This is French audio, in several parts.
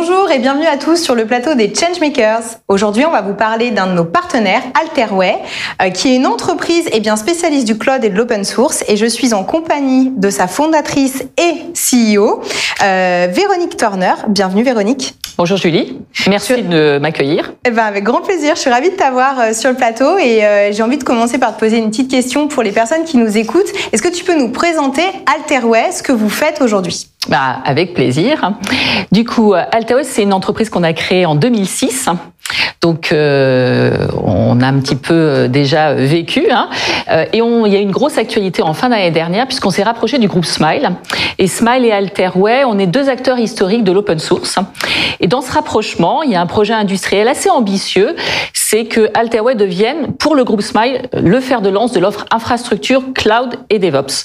Bonjour et bienvenue à tous sur le plateau des Changemakers. Aujourd'hui, on va vous parler d'un de nos partenaires, Alterway, euh, qui est une entreprise eh bien, spécialiste du cloud et de l'open source. Et je suis en compagnie de sa fondatrice et CEO, euh, Véronique Turner. Bienvenue Véronique. Bonjour Julie, merci de m'accueillir. Eh ben, avec grand plaisir, je suis ravie de t'avoir euh, sur le plateau et j'ai envie de commencer par te poser une petite question pour les personnes qui nous écoutent. Est-ce que tu peux nous présenter Alterway, ce que vous faites aujourd'hui? Bah, avec plaisir. Du coup, Altaos, c'est une entreprise qu'on a créée en 2006 donc, euh, on a un petit peu euh, déjà vécu. Hein. Euh, et il y a une grosse actualité en fin d'année dernière puisqu'on s'est rapproché du groupe Smile. Et Smile et Alterway, on est deux acteurs historiques de l'open source. Et dans ce rapprochement, il y a un projet industriel assez ambitieux, c'est que Alterway devienne, pour le groupe Smile, le fer de lance de l'offre infrastructure, cloud et DevOps.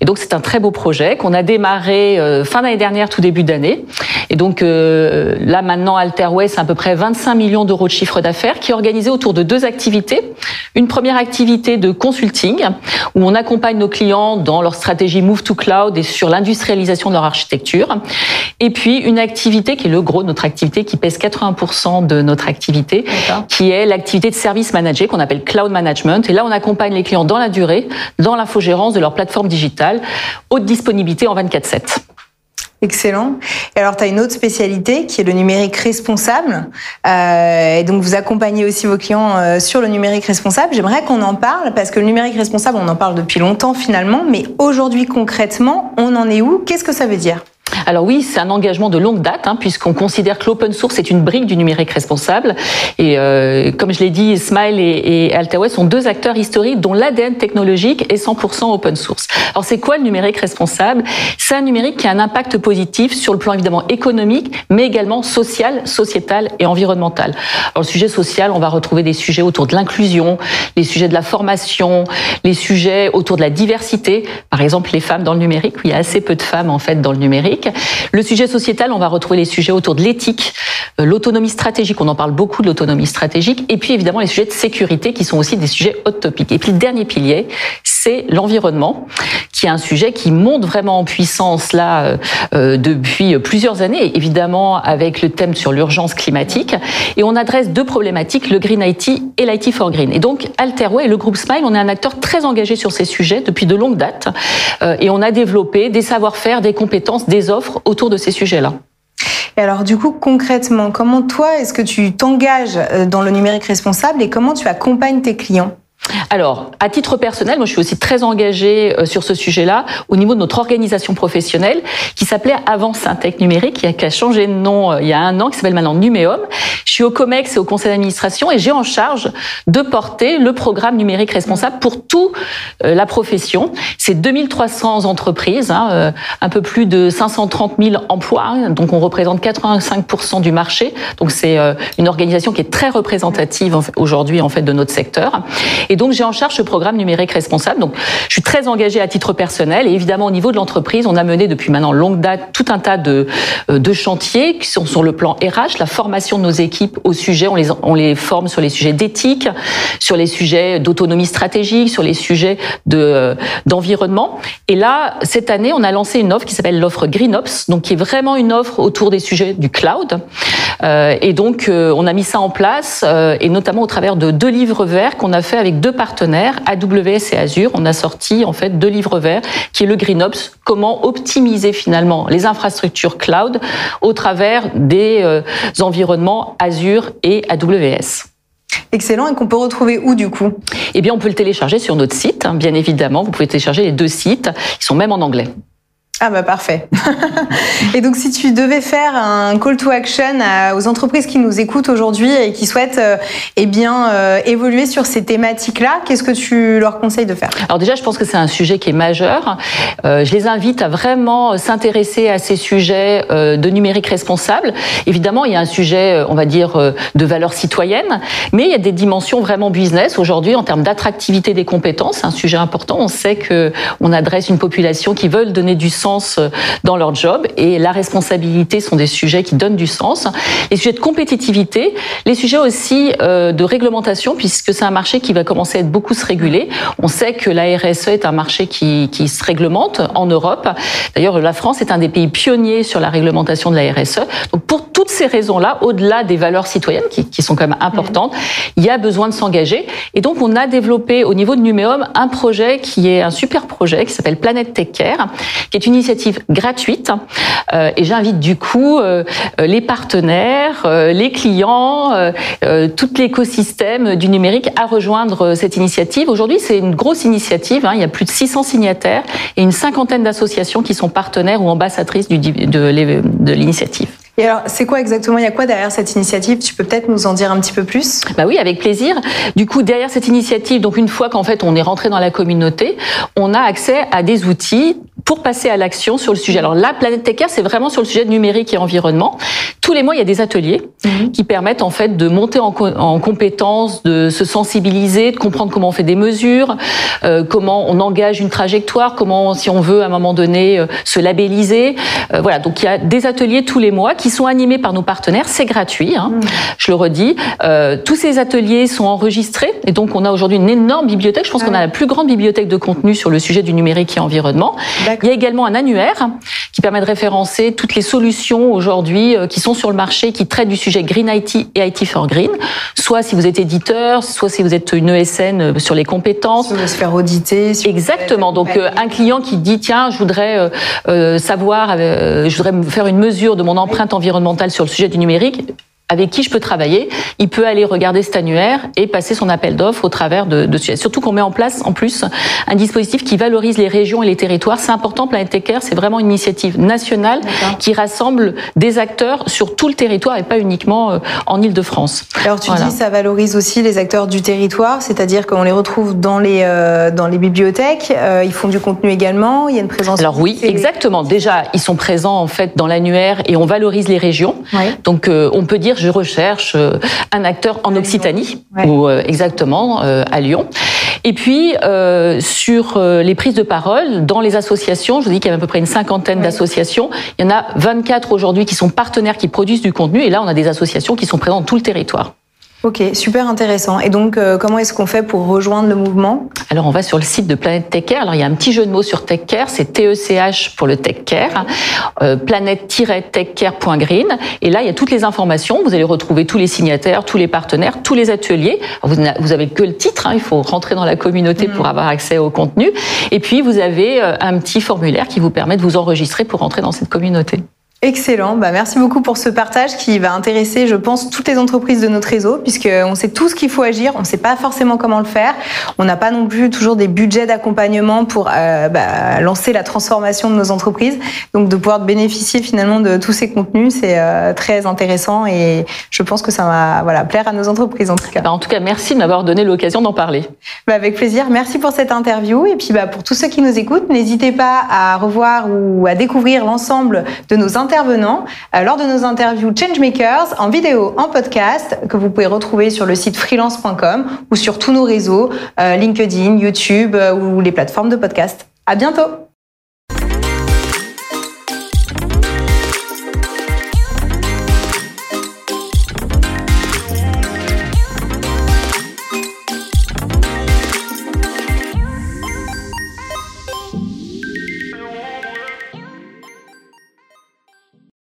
Et donc, c'est un très beau projet qu'on a démarré fin d'année dernière, tout début d'année. Et donc, là maintenant, Alterway, c'est à peu près 25 millions d'euros de chiffre d'affaires qui est organisé autour de deux activités. Une première activité de consulting où on accompagne nos clients dans leur stratégie Move to Cloud et sur l'industrialisation de leur architecture. Et puis une activité qui est le gros de notre activité, qui pèse 80% de notre activité, qui est l'activité de service manager qu'on appelle Cloud Management. Et là, on accompagne les clients dans la durée, dans l'infogérance de leur plateforme digitale, haute disponibilité en 24/7. Excellent. Et alors, tu as une autre spécialité qui est le numérique responsable. Euh, et donc, vous accompagnez aussi vos clients euh, sur le numérique responsable. J'aimerais qu'on en parle parce que le numérique responsable, on en parle depuis longtemps finalement. Mais aujourd'hui, concrètement, on en est où? Qu'est-ce que ça veut dire? Alors oui, c'est un engagement de longue date, hein, puisqu'on considère que l'open source est une brique du numérique responsable. Et euh, comme je l'ai dit, Smile et, et Altaway sont deux acteurs historiques dont l'ADN technologique est 100% open source. Alors c'est quoi le numérique responsable? C'est un numérique qui a un impact positif sur le plan évidemment économique, mais également social, sociétal et environnemental. Alors le sujet social, on va retrouver des sujets autour de l'inclusion, les sujets de la formation, les sujets autour de la diversité, par exemple les femmes dans le numérique, il y a assez peu de femmes en fait dans le numérique. Le sujet sociétal, on va retrouver les sujets autour de l'éthique, euh, l'autonomie stratégique, on en parle beaucoup de l'autonomie stratégique, et puis évidemment les sujets de sécurité qui sont aussi des sujets hot topic. Et puis le dernier pilier, c'est l'environnement, qui est un sujet qui monte vraiment en puissance là euh, euh, depuis plusieurs années, évidemment avec le thème sur l'urgence climatique. Et on adresse deux problématiques, le Green IT et l'IT for Green. Et donc Alterway et le groupe Smile, on est un acteur très engagé sur ces sujets depuis de longues dates, et on a développé des savoir-faire, des compétences, des offres autour de ces sujets-là. Et alors du coup, concrètement, comment toi, est-ce que tu t'engages euh, dans le numérique responsable et comment tu accompagnes tes clients? Alors, à titre personnel, moi je suis aussi très engagée euh, sur ce sujet-là au niveau de notre organisation professionnelle qui s'appelait avant Syntec Numérique, qui a, changé de nom euh, il y a un an, qui s'appelle maintenant Numéum. Je suis au COMEX et au conseil d'administration et j'ai en charge de porter le programme numérique responsable pour toute euh, la profession. C'est 2300 entreprises, hein, un peu plus de 530 000 emplois, hein, donc on représente 85% du marché. Donc c'est une organisation qui est très représentative aujourd'hui en fait de notre secteur. J'ai en charge ce programme numérique responsable. Donc, je suis très engagée à titre personnel. Et évidemment, au niveau de l'entreprise, on a mené depuis maintenant longue date tout un tas de, euh, de chantiers qui sont sur le plan RH, la formation de nos équipes au sujet. On les, on les forme sur les sujets d'éthique, sur les sujets d'autonomie stratégique, sur les sujets de, euh, d'environnement. Et là, cette année, on a lancé une offre qui s'appelle l'offre GreenOps, donc qui est vraiment une offre autour des sujets du cloud. Euh, et donc, on a mis ça en place, et notamment au travers de deux livres verts qu'on a fait avec deux partenaires, AWS et Azure. On a sorti en fait deux livres verts qui est le GreenOps, comment optimiser finalement les infrastructures cloud au travers des euh, environnements Azure et AWS. Excellent, et qu'on peut retrouver où du coup? Eh bien, on peut le télécharger sur notre site, hein, bien évidemment. Vous pouvez télécharger les deux sites, ils sont même en anglais. Ah bah parfait. et donc si tu devais faire un call to action aux entreprises qui nous écoutent aujourd'hui et qui souhaitent euh, eh bien euh, évoluer sur ces thématiques-là, qu'est-ce que tu leur conseilles de faire? Alors déjà, je pense que c'est un sujet qui est majeur. Euh, je les invite à vraiment s'intéresser à ces sujets de numérique responsable. Évidemment, il y a un sujet, on va dire, de valeur citoyenne, mais il y a des dimensions vraiment business aujourd'hui en termes d'attractivité des compétences. Un sujet important. On sait que on adresse une population qui veut donner du sens sens dans leur job et la responsabilité sont des sujets qui donnent du sens. Les sujets de compétitivité, les sujets aussi de réglementation puisque c'est un marché qui va commencer à être beaucoup se réguler. On sait que la RSE est un marché qui, qui se réglemente en Europe. D'ailleurs, la France est un des pays pionniers sur la réglementation de la RSE. Donc pour toutes ces raisons-là, au-delà des valeurs citoyennes qui, qui, sont quand même importantes, il y a besoin de s'engager. Et donc on a développé au niveau de Numéum un projet qui est un super projet qui s'appelle Planète Tech Care, qui est une initiative gratuite. Euh, et j'invite du coup euh, les partenaires, euh, les clients, euh, tout l'écosystème du numérique à rejoindre cette initiative. Aujourd'hui, c'est une grosse initiative. Hein. Il y a plus de 600 signataires et une cinquantaine d'associations qui sont partenaires ou ambassadrices du, de l'initiative. Et alors, c'est quoi exactement? Il y a quoi derrière cette initiative? Tu peux peut-être nous en dire un petit peu plus? Bah oui, avec plaisir. Du coup, derrière cette initiative, donc une fois qu'en fait on est rentré dans la communauté, on a accès à des outils pour passer à l'action sur le sujet. Alors la planète Tech c'est vraiment sur le sujet de numérique et environnement. Tous les mois, il y a des ateliers mhm. qui permettent en fait de monter en, en compétences, de se sensibiliser, de comprendre comment on fait des mesures, euh, comment on engage une trajectoire, comment, si on veut, à un moment donné, euh, se labelliser. Euh, voilà, donc il y a des ateliers tous les mois qui sont animés par nos partenaires. C'est gratuit, hein, mhm. je le redis. Euh, tous ces ateliers sont enregistrés et donc on a aujourd'hui une énorme bibliothèque. Je pense ah qu'on a la plus grande bibliothèque de contenu sur le sujet du numérique et environnement. Il y a également un annuaire qui permet de référencer toutes les solutions aujourd'hui euh, qui sont sur le marché, qui traitent du sujet Green IT et IT for Green. Soit si vous êtes éditeur, soit si vous êtes une ESN euh, sur les compétences. Si se faire auditer. Exactement. Donc euh, un client qui dit tiens, je voudrais savoir, je voudrais faire une mesure de mon empreinte environnementale sur le sujet du numérique avec qui je peux travailler, il peut aller regarder cet annuaire et passer son appel d'offres au travers de, de. Surtout qu'on met en place, en plus, un dispositif qui valorise les régions et les territoires. C'est important, Planet Tech Care, c'est vraiment une initiative nationale qui rassemble des acteurs sur tout le territoire et pas uniquement euh, en Ile-de-France. Alors tu dis ça valorise aussi les acteurs du territoire, c'est-à-dire qu'on les retrouve dans les, euh, dans les bibliothèques, euh, ils font du contenu également, il y a une présence... Alors oui, exactement. Déjà, ils sont présents en fait dans l'annuaire et on valorise les régions. Donc on peut dire je recherche euh, un acteur en Occitanie, ou euh, exactement euh, à Lyon. Et puis sur les prises de parole dans les associations, je vous dis qu'il y a à peu près une cinquantaine d'associations. Il y en a 24 aujourd'hui qui sont partenaires, qui produisent du contenu, et là on a des associations qui sont présentes dans tout le territoire. Ok, super intéressant. Et donc, euh, comment est-ce qu'on fait pour rejoindre le mouvement? Alors, on va sur le site de Planète Tech Care. Alors, il y a un petit jeu de mots sur Tech Care, c'est TECH pour le Tech Care, euh, planète-techcare.green. Et là, il y a toutes les informations. Vous allez retrouver tous les signataires, tous les partenaires, tous les ateliers. vous, vous avez que le titre, hein, il faut rentrer dans la communauté pour mm. avoir accès au contenu. Et puis, vous avez euh, un petit formulaire qui vous permet de vous enregistrer pour rentrer dans cette communauté. Excellent. Bah, merci beaucoup pour ce partage qui va intéresser, je pense, toutes les entreprises de notre réseau, puisqu'on sait tout ce qu'il faut agir, on ne sait pas forcément comment le faire. On n'a pas non plus toujours des budgets d'accompagnement pour euh, bah, lancer la transformation de nos entreprises. Donc, de pouvoir bénéficier finalement de tous ces contenus, c'est euh, très intéressant et je pense que ça va voilà, plaire à nos entreprises en tout cas. Bah, en tout cas, merci de m'avoir donné l'occasion d'en parler. Bah, avec plaisir. Merci pour cette interview. Et puis, bah, pour tous ceux qui nous écoutent, n'hésitez pas à revoir ou à découvrir l'ensemble de nos interventions euh, lors de nos interviews Changemakers en vidéo, en podcast, que vous pouvez retrouver sur le site freelance.com ou sur tous nos réseaux, euh, LinkedIn, YouTube euh, ou les plateformes de podcast. À bientôt!